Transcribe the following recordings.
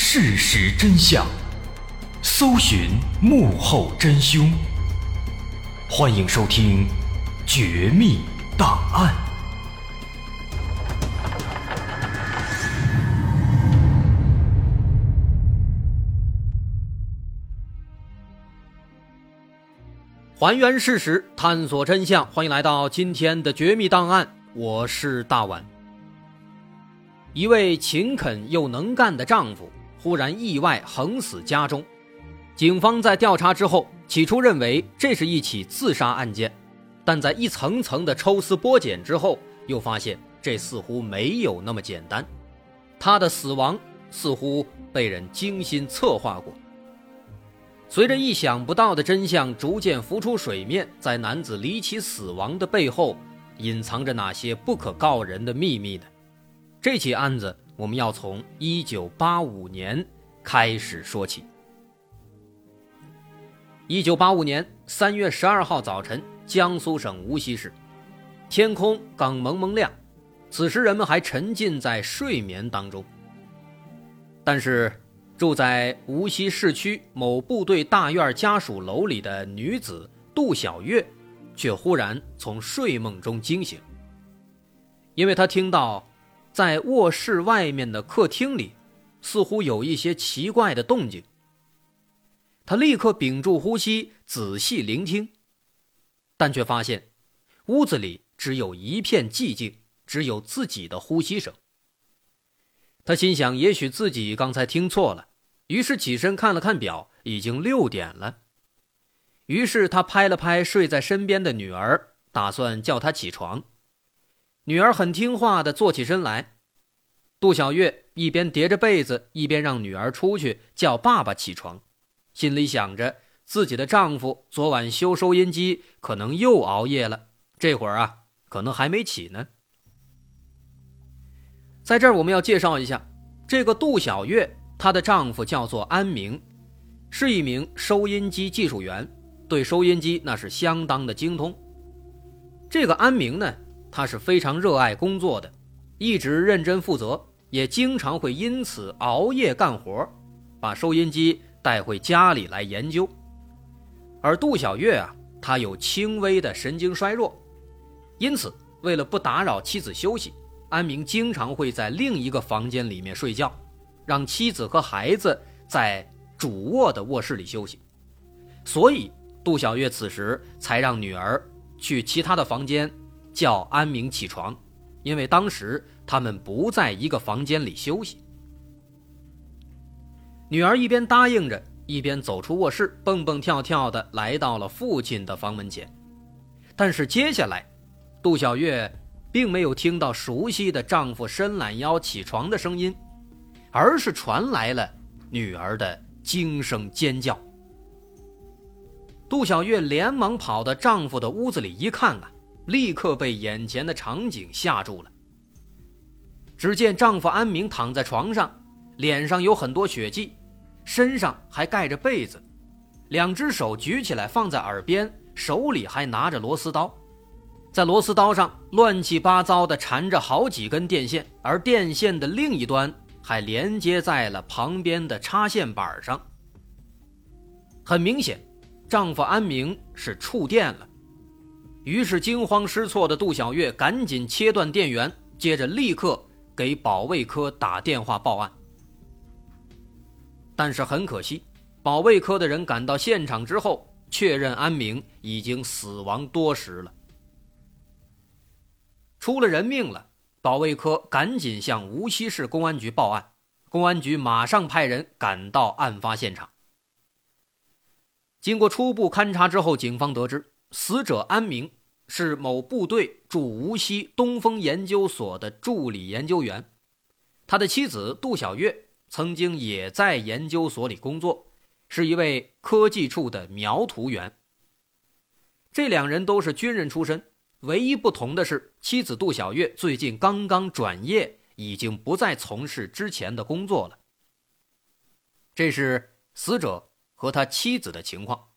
事实真相，搜寻幕后真凶。欢迎收听《绝密档案》，还原事实，探索真相。欢迎来到今天的《绝密档案》，我是大碗。一位勤恳又能干的丈夫忽然意外横死家中，警方在调查之后，起初认为这是一起自杀案件，但在一层层的抽丝剥茧之后，又发现这似乎没有那么简单，他的死亡似乎被人精心策划过。随着意想不到的真相逐渐浮出水面，在男子离奇死亡的背后，隐藏着哪些不可告人的秘密呢？这起案子，我们要从一九八五年开始说起。一九八五年三月十二号早晨，江苏省无锡市，天空刚蒙蒙亮，此时人们还沉浸在睡眠当中。但是，住在无锡市区某部队大院家属楼里的女子杜小月，却忽然从睡梦中惊醒，因为她听到。在卧室外面的客厅里，似乎有一些奇怪的动静。他立刻屏住呼吸，仔细聆听，但却发现屋子里只有一片寂静，只有自己的呼吸声。他心想，也许自己刚才听错了，于是起身看了看表，已经六点了。于是他拍了拍睡在身边的女儿，打算叫她起床。女儿很听话的坐起身来，杜小月一边叠着被子，一边让女儿出去叫爸爸起床，心里想着自己的丈夫昨晚修收音机可能又熬夜了，这会儿啊可能还没起呢。在这儿我们要介绍一下，这个杜小月，她的丈夫叫做安明，是一名收音机技术员，对收音机那是相当的精通。这个安明呢。他是非常热爱工作的，一直认真负责，也经常会因此熬夜干活，把收音机带回家里来研究。而杜小月啊，她有轻微的神经衰弱，因此为了不打扰妻子休息，安明经常会在另一个房间里面睡觉，让妻子和孩子在主卧的卧室里休息。所以杜小月此时才让女儿去其他的房间。叫安明起床，因为当时他们不在一个房间里休息。女儿一边答应着，一边走出卧室，蹦蹦跳跳的来到了父亲的房门前。但是接下来，杜小月并没有听到熟悉的丈夫伸懒腰起床的声音，而是传来了女儿的惊声尖叫。杜小月连忙跑到丈夫的屋子里一看啊。立刻被眼前的场景吓住了。只见丈夫安明躺在床上，脸上有很多血迹，身上还盖着被子，两只手举起来放在耳边，手里还拿着螺丝刀，在螺丝刀上乱七八糟的缠着好几根电线，而电线的另一端还连接在了旁边的插线板上。很明显，丈夫安明是触电了。于是惊慌失措的杜小月赶紧切断电源，接着立刻给保卫科打电话报案。但是很可惜，保卫科的人赶到现场之后，确认安明已经死亡多时了，出了人命了。保卫科赶紧向无锡市公安局报案，公安局马上派人赶到案发现场。经过初步勘查之后，警方得知死者安明。是某部队驻无锡东风研究所的助理研究员，他的妻子杜小月曾经也在研究所里工作，是一位科技处的描图员。这两人都是军人出身，唯一不同的是，妻子杜小月最近刚刚转业，已经不再从事之前的工作了。这是死者和他妻子的情况。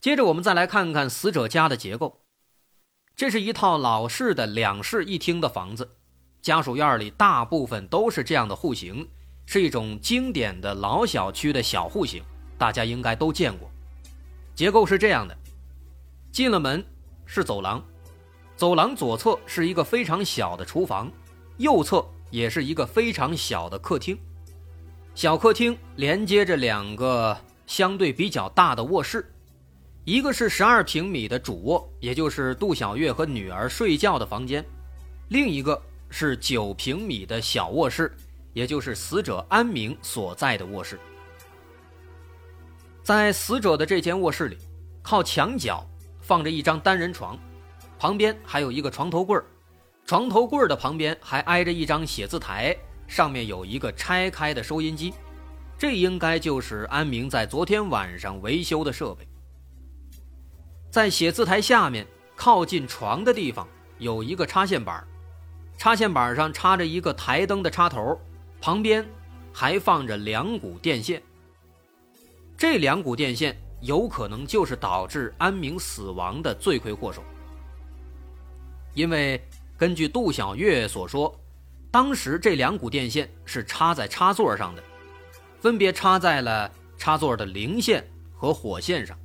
接着，我们再来看看死者家的结构。这是一套老式的两室一厅的房子，家属院里大部分都是这样的户型，是一种经典的老小区的小户型，大家应该都见过。结构是这样的：进了门是走廊，走廊左侧是一个非常小的厨房，右侧也是一个非常小的客厅。小客厅连接着两个相对比较大的卧室，一个是十二平米的主卧，也就是杜小月和女儿睡觉的房间；另一个是九平米的小卧室。也就是死者安明所在的卧室，在死者的这间卧室里，靠墙角放着一张单人床，旁边还有一个床头柜床头柜的旁边还挨着一张写字台，上面有一个拆开的收音机，这应该就是安明在昨天晚上维修的设备。在写字台下面靠近床的地方有一个插线板，插线板上插着一个台灯的插头。旁边还放着两股电线，这两股电线有可能就是导致安明死亡的罪魁祸首。因为根据杜小月所说，当时这两股电线是插在插座上的，分别插在了插座的零线和火线上，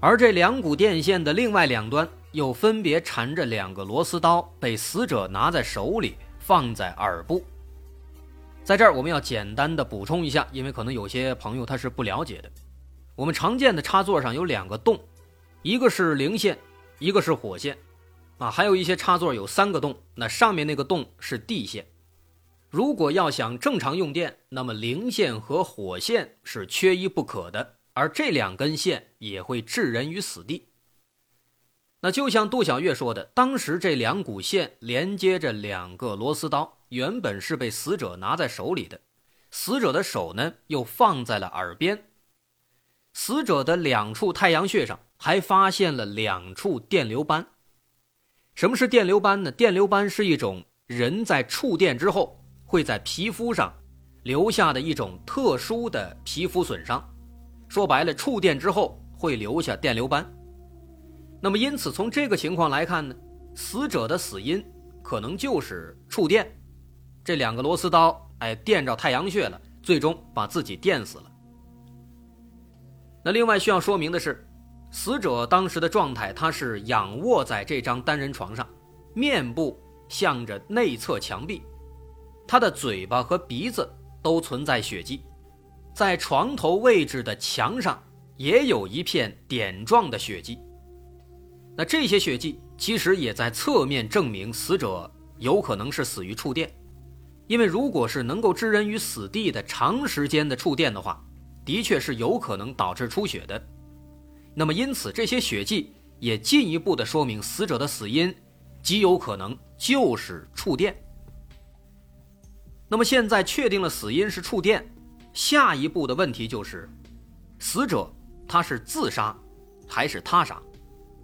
而这两股电线的另外两端又分别缠着两个螺丝刀，被死者拿在手里，放在耳部。在这儿，我们要简单的补充一下，因为可能有些朋友他是不了解的。我们常见的插座上有两个洞，一个是零线，一个是火线，啊，还有一些插座有三个洞，那上面那个洞是地线。如果要想正常用电，那么零线和火线是缺一不可的，而这两根线也会置人于死地。那就像杜小月说的，当时这两股线连接着两个螺丝刀。原本是被死者拿在手里的，死者的手呢又放在了耳边。死者的两处太阳穴上还发现了两处电流斑。什么是电流斑呢？电流斑是一种人在触电之后会在皮肤上留下的一种特殊的皮肤损伤。说白了，触电之后会留下电流斑。那么因此从这个情况来看呢，死者的死因可能就是触电。这两个螺丝刀，哎，电着太阳穴了，最终把自己电死了。那另外需要说明的是，死者当时的状态，他是仰卧在这张单人床上，面部向着内侧墙壁，他的嘴巴和鼻子都存在血迹，在床头位置的墙上也有一片点状的血迹。那这些血迹其实也在侧面证明死者有可能是死于触电。因为如果是能够置人于死地的长时间的触电的话，的确是有可能导致出血的。那么因此这些血迹也进一步的说明死者的死因极有可能就是触电。那么现在确定了死因是触电，下一步的问题就是，死者他是自杀还是他杀？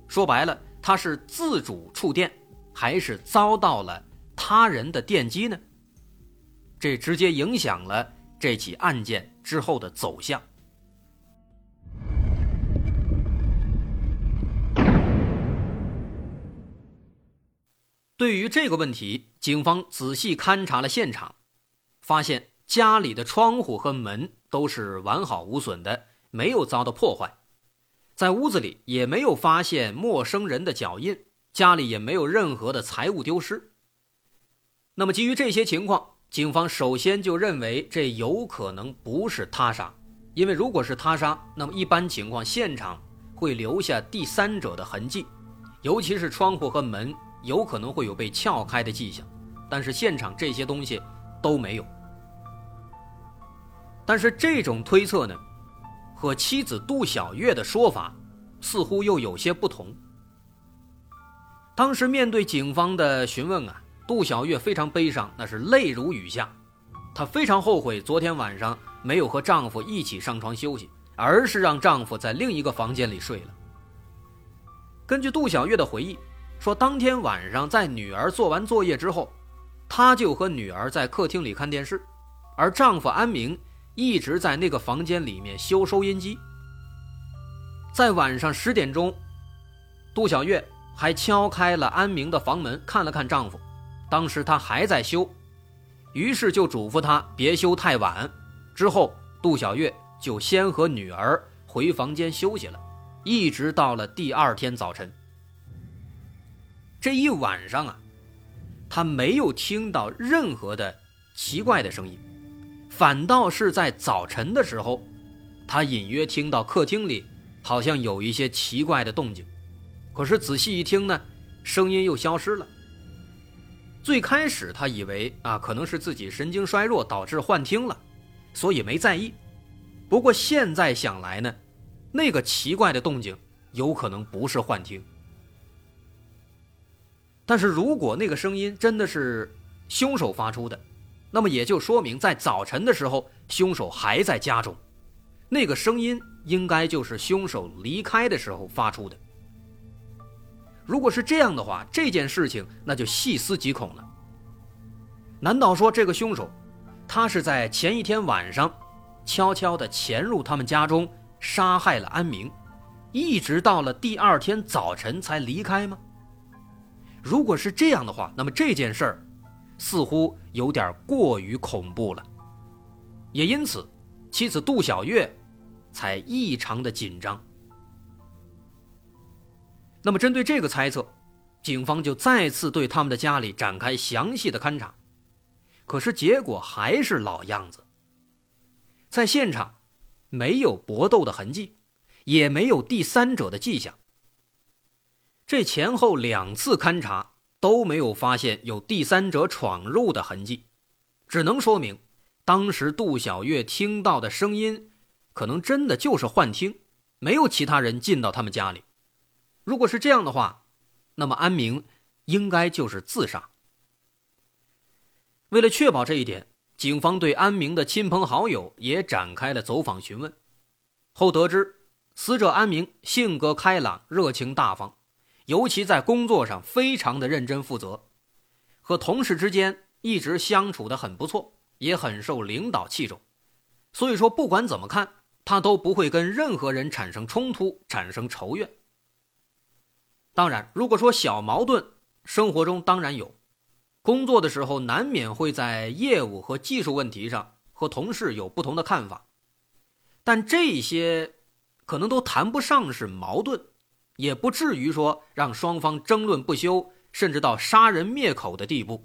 说白了，他是自主触电还是遭到了他人的电击呢？这直接影响了这起案件之后的走向。对于这个问题，警方仔细勘察了现场，发现家里的窗户和门都是完好无损的，没有遭到破坏，在屋子里也没有发现陌生人的脚印，家里也没有任何的财物丢失。那么，基于这些情况。警方首先就认为这有可能不是他杀，因为如果是他杀，那么一般情况现场会留下第三者的痕迹，尤其是窗户和门有可能会有被撬开的迹象，但是现场这些东西都没有。但是这种推测呢，和妻子杜小月的说法似乎又有些不同。当时面对警方的询问啊。杜小月非常悲伤，那是泪如雨下。她非常后悔昨天晚上没有和丈夫一起上床休息，而是让丈夫在另一个房间里睡了。根据杜小月的回忆，说当天晚上在女儿做完作业之后，她就和女儿在客厅里看电视，而丈夫安明一直在那个房间里面修收音机。在晚上十点钟，杜小月还敲开了安明的房门，看了看丈夫。当时他还在修，于是就嘱咐他别修太晚。之后，杜小月就先和女儿回房间休息了，一直到了第二天早晨。这一晚上啊，他没有听到任何的奇怪的声音，反倒是在早晨的时候，他隐约听到客厅里好像有一些奇怪的动静。可是仔细一听呢，声音又消失了。最开始他以为啊，可能是自己神经衰弱导致幻听了，所以没在意。不过现在想来呢，那个奇怪的动静有可能不是幻听。但是如果那个声音真的是凶手发出的，那么也就说明在早晨的时候凶手还在家中，那个声音应该就是凶手离开的时候发出的。如果是这样的话，这件事情那就细思极恐了。难道说这个凶手，他是在前一天晚上，悄悄地潜入他们家中，杀害了安明，一直到了第二天早晨才离开吗？如果是这样的话，那么这件事儿，似乎有点过于恐怖了。也因此，妻子杜小月，才异常的紧张。那么，针对这个猜测，警方就再次对他们的家里展开详细的勘查，可是结果还是老样子。在现场，没有搏斗的痕迹，也没有第三者的迹象。这前后两次勘查都没有发现有第三者闯入的痕迹，只能说明当时杜小月听到的声音，可能真的就是幻听，没有其他人进到他们家里。如果是这样的话，那么安明应该就是自杀。为了确保这一点，警方对安明的亲朋好友也展开了走访询问。后得知，死者安明性格开朗、热情大方，尤其在工作上非常的认真负责，和同事之间一直相处的很不错，也很受领导器重。所以说，不管怎么看，他都不会跟任何人产生冲突、产生仇怨。当然，如果说小矛盾，生活中当然有，工作的时候难免会在业务和技术问题上和同事有不同的看法，但这些可能都谈不上是矛盾，也不至于说让双方争论不休，甚至到杀人灭口的地步，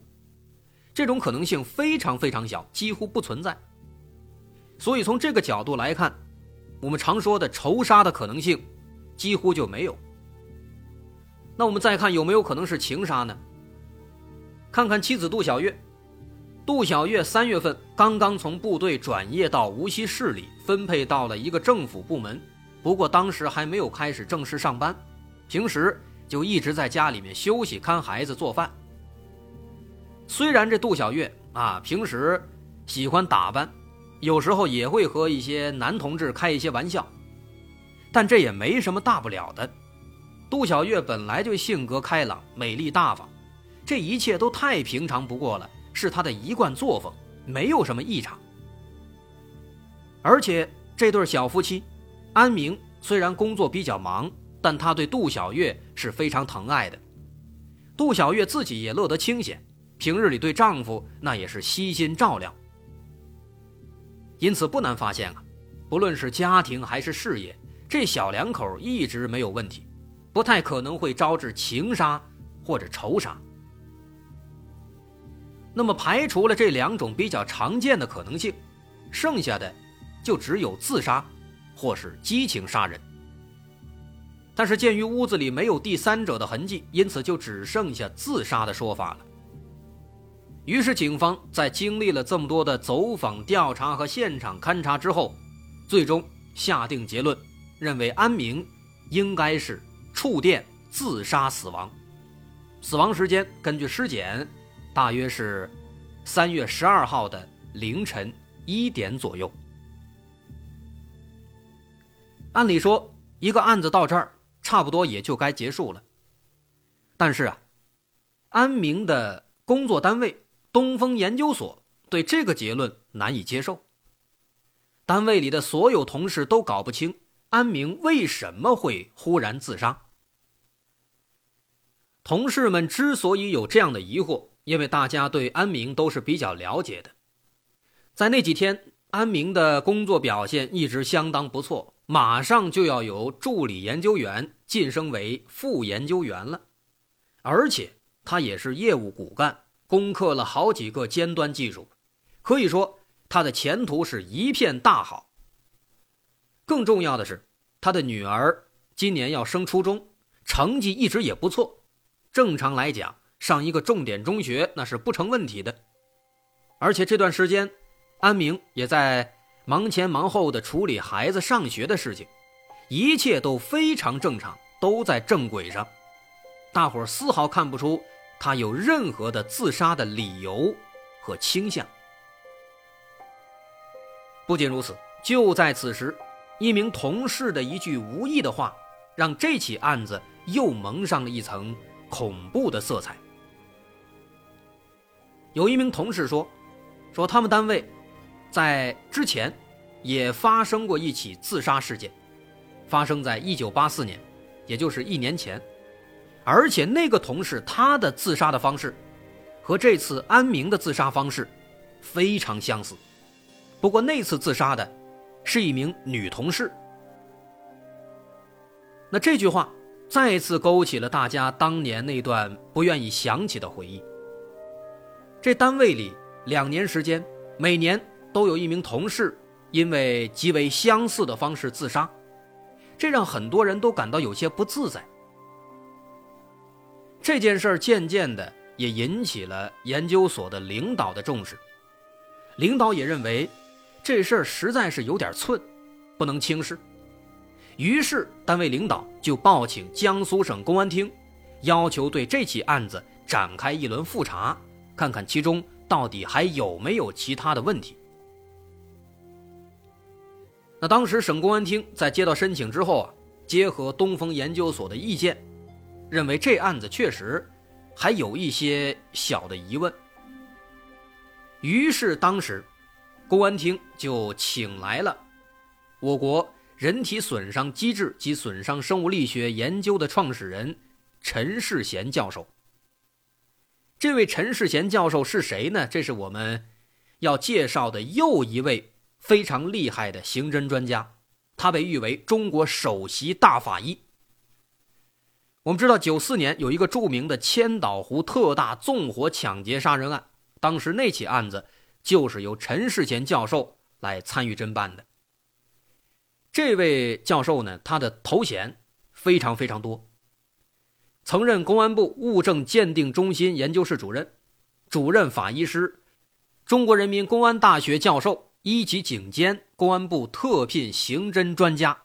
这种可能性非常非常小，几乎不存在。所以从这个角度来看，我们常说的仇杀的可能性几乎就没有。那我们再看有没有可能是情杀呢？看看妻子杜小月，杜小月三月份刚刚从部队转业到无锡市里，分配到了一个政府部门，不过当时还没有开始正式上班，平时就一直在家里面休息、看孩子、做饭。虽然这杜小月啊平时喜欢打扮，有时候也会和一些男同志开一些玩笑，但这也没什么大不了的。杜小月本来就性格开朗、美丽大方，这一切都太平常不过了，是她的一贯作风，没有什么异常。而且这对小夫妻，安明虽然工作比较忙，但他对杜小月是非常疼爱的。杜小月自己也乐得清闲，平日里对丈夫那也是悉心照料。因此不难发现啊，不论是家庭还是事业，这小两口一直没有问题。不太可能会招致情杀或者仇杀。那么排除了这两种比较常见的可能性，剩下的就只有自杀或是激情杀人。但是鉴于屋子里没有第三者的痕迹，因此就只剩下自杀的说法了。于是警方在经历了这么多的走访调查和现场勘查之后，最终下定结论，认为安明应该是。触电自杀死亡，死亡时间根据尸检，大约是三月十二号的凌晨一点左右。按理说，一个案子到这儿差不多也就该结束了。但是啊，安明的工作单位东风研究所对这个结论难以接受。单位里的所有同事都搞不清安明为什么会忽然自杀。同事们之所以有这样的疑惑，因为大家对安明都是比较了解的。在那几天，安明的工作表现一直相当不错，马上就要由助理研究员晋升为副研究员了，而且他也是业务骨干，攻克了好几个尖端技术，可以说他的前途是一片大好。更重要的是，他的女儿今年要升初中，成绩一直也不错。正常来讲，上一个重点中学那是不成问题的。而且这段时间，安明也在忙前忙后的处理孩子上学的事情，一切都非常正常，都在正轨上。大伙儿丝毫看不出他有任何的自杀的理由和倾向。不仅如此，就在此时。一名同事的一句无意的话，让这起案子又蒙上了一层恐怖的色彩。有一名同事说：“说他们单位在之前也发生过一起自杀事件，发生在一九八四年，也就是一年前。而且那个同事他的自杀的方式和这次安明的自杀方式非常相似。不过那次自杀的。”是一名女同事。那这句话再次勾起了大家当年那段不愿意想起的回忆。这单位里两年时间，每年都有一名同事因为极为相似的方式自杀，这让很多人都感到有些不自在。这件事儿渐渐的也引起了研究所的领导的重视，领导也认为。这事儿实在是有点寸，不能轻视。于是，单位领导就报请江苏省公安厅，要求对这起案子展开一轮复查，看看其中到底还有没有其他的问题。那当时省公安厅在接到申请之后啊，结合东风研究所的意见，认为这案子确实还有一些小的疑问。于是当时。公安厅就请来了我国人体损伤机制及损伤生物力学研究的创始人陈世贤教授。这位陈世贤教授是谁呢？这是我们要介绍的又一位非常厉害的刑侦专家，他被誉为中国首席大法医。我们知道，九四年有一个著名的千岛湖特大纵火抢劫杀人案，当时那起案子。就是由陈世贤教授来参与侦办的。这位教授呢，他的头衔非常非常多。曾任公安部物证鉴定中心研究室主任、主任法医师、中国人民公安大学教授、一级警监、公安部特聘刑侦专家。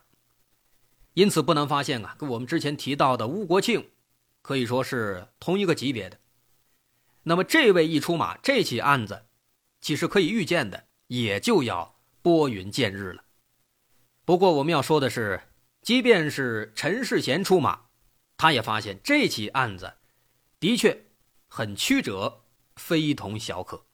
因此，不难发现啊，跟我们之前提到的吴国庆可以说是同一个级别的。那么，这位一出马，这起案子。其实可以预见的，也就要拨云见日了。不过我们要说的是，即便是陈世贤出马，他也发现这起案子的确很曲折，非同小可。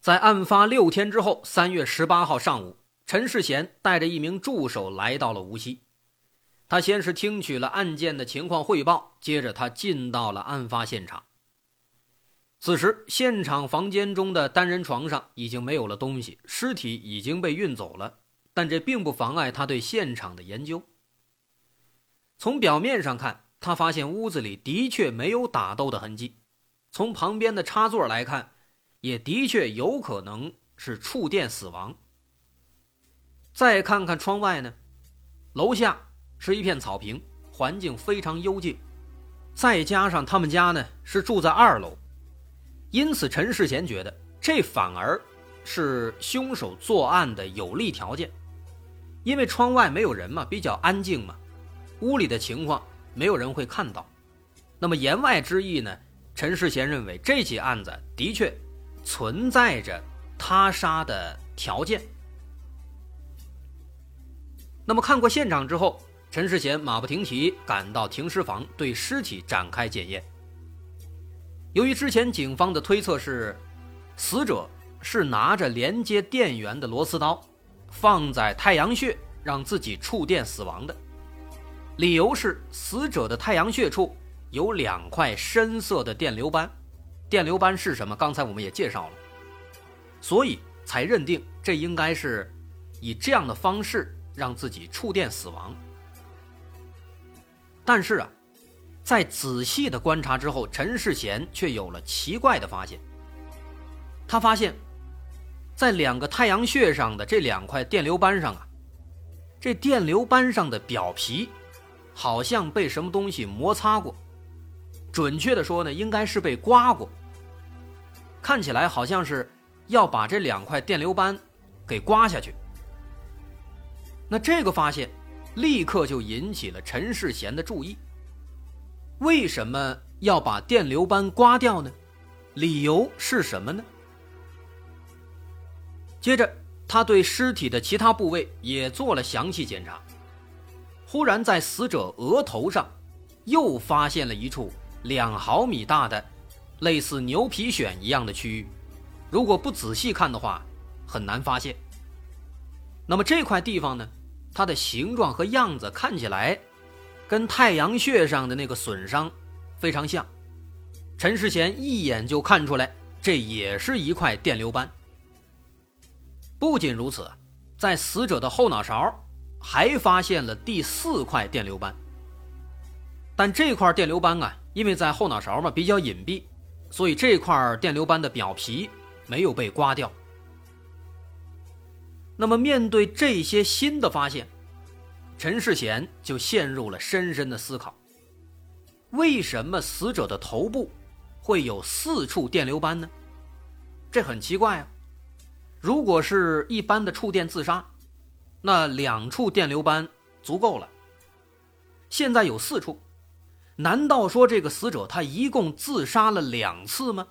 在案发六天之后，三月十八号上午，陈世贤带着一名助手来到了无锡。他先是听取了案件的情况汇报，接着他进到了案发现场。此时，现场房间中的单人床上已经没有了东西，尸体已经被运走了，但这并不妨碍他对现场的研究。从表面上看，他发现屋子里的确没有打斗的痕迹；从旁边的插座来看，也的确有可能是触电死亡。再看看窗外呢，楼下。是一片草坪，环境非常幽静，再加上他们家呢是住在二楼，因此陈世贤觉得这反而是凶手作案的有利条件，因为窗外没有人嘛，比较安静嘛，屋里的情况没有人会看到。那么言外之意呢，陈世贤认为这起案子的确存在着他杀的条件。那么看过现场之后。陈世贤马不停蹄赶到停尸房，对尸体展开检验。由于之前警方的推测是，死者是拿着连接电源的螺丝刀，放在太阳穴让自己触电死亡的。理由是死者的太阳穴处有两块深色的电流斑，电流斑是什么？刚才我们也介绍了，所以才认定这应该是以这样的方式让自己触电死亡。但是啊，在仔细的观察之后，陈世贤却有了奇怪的发现。他发现，在两个太阳穴上的这两块电流斑上啊，这电流斑上的表皮好像被什么东西摩擦过，准确的说呢，应该是被刮过。看起来好像是要把这两块电流斑给刮下去。那这个发现立刻就引起了陈世贤的注意。为什么要把电流斑刮掉呢？理由是什么呢？接着，他对尸体的其他部位也做了详细检查。忽然，在死者额头上，又发现了一处两毫米大的、类似牛皮癣一样的区域。如果不仔细看的话，很难发现。那么这块地方呢？它的形状和样子看起来，跟太阳穴上的那个损伤非常像。陈世贤一眼就看出来，这也是一块电流斑。不仅如此，在死者的后脑勺还发现了第四块电流斑。但这块电流斑啊，因为在后脑勺嘛比较隐蔽，所以这块电流斑的表皮没有被刮掉。那么，面对这些新的发现，陈世贤就陷入了深深的思考：为什么死者的头部会有四处电流斑呢？这很奇怪啊。如果是一般的触电自杀，那两处电流斑足够了。现在有四处，难道说这个死者他一共自杀了两次吗？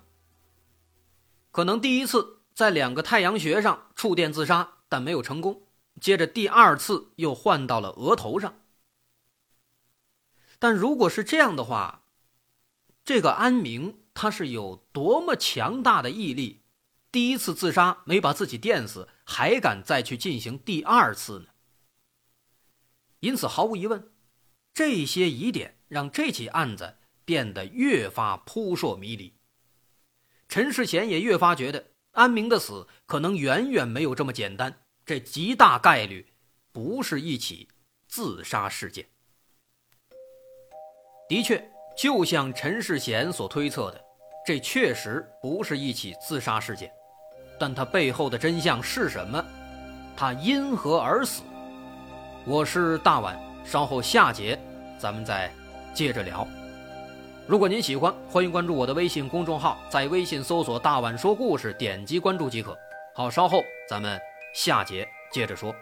可能第一次在两个太阳穴上触电自杀，但没有成功。接着第二次又换到了额头上。但如果是这样的话，这个安明他是有多么强大的毅力？第一次自杀没把自己电死，还敢再去进行第二次呢？因此，毫无疑问，这些疑点让这起案子变得越发扑朔迷离。陈世贤也越发觉得安明的死可能远远没有这么简单，这极大概率不是一起自杀事件。的确，就像陈世贤所推测的，这确实不是一起自杀事件。但他背后的真相是什么？他因何而死？我是大碗，稍后下节咱们再接着聊。如果您喜欢，欢迎关注我的微信公众号，在微信搜索“大碗说故事”，点击关注即可。好，稍后咱们下节接着说。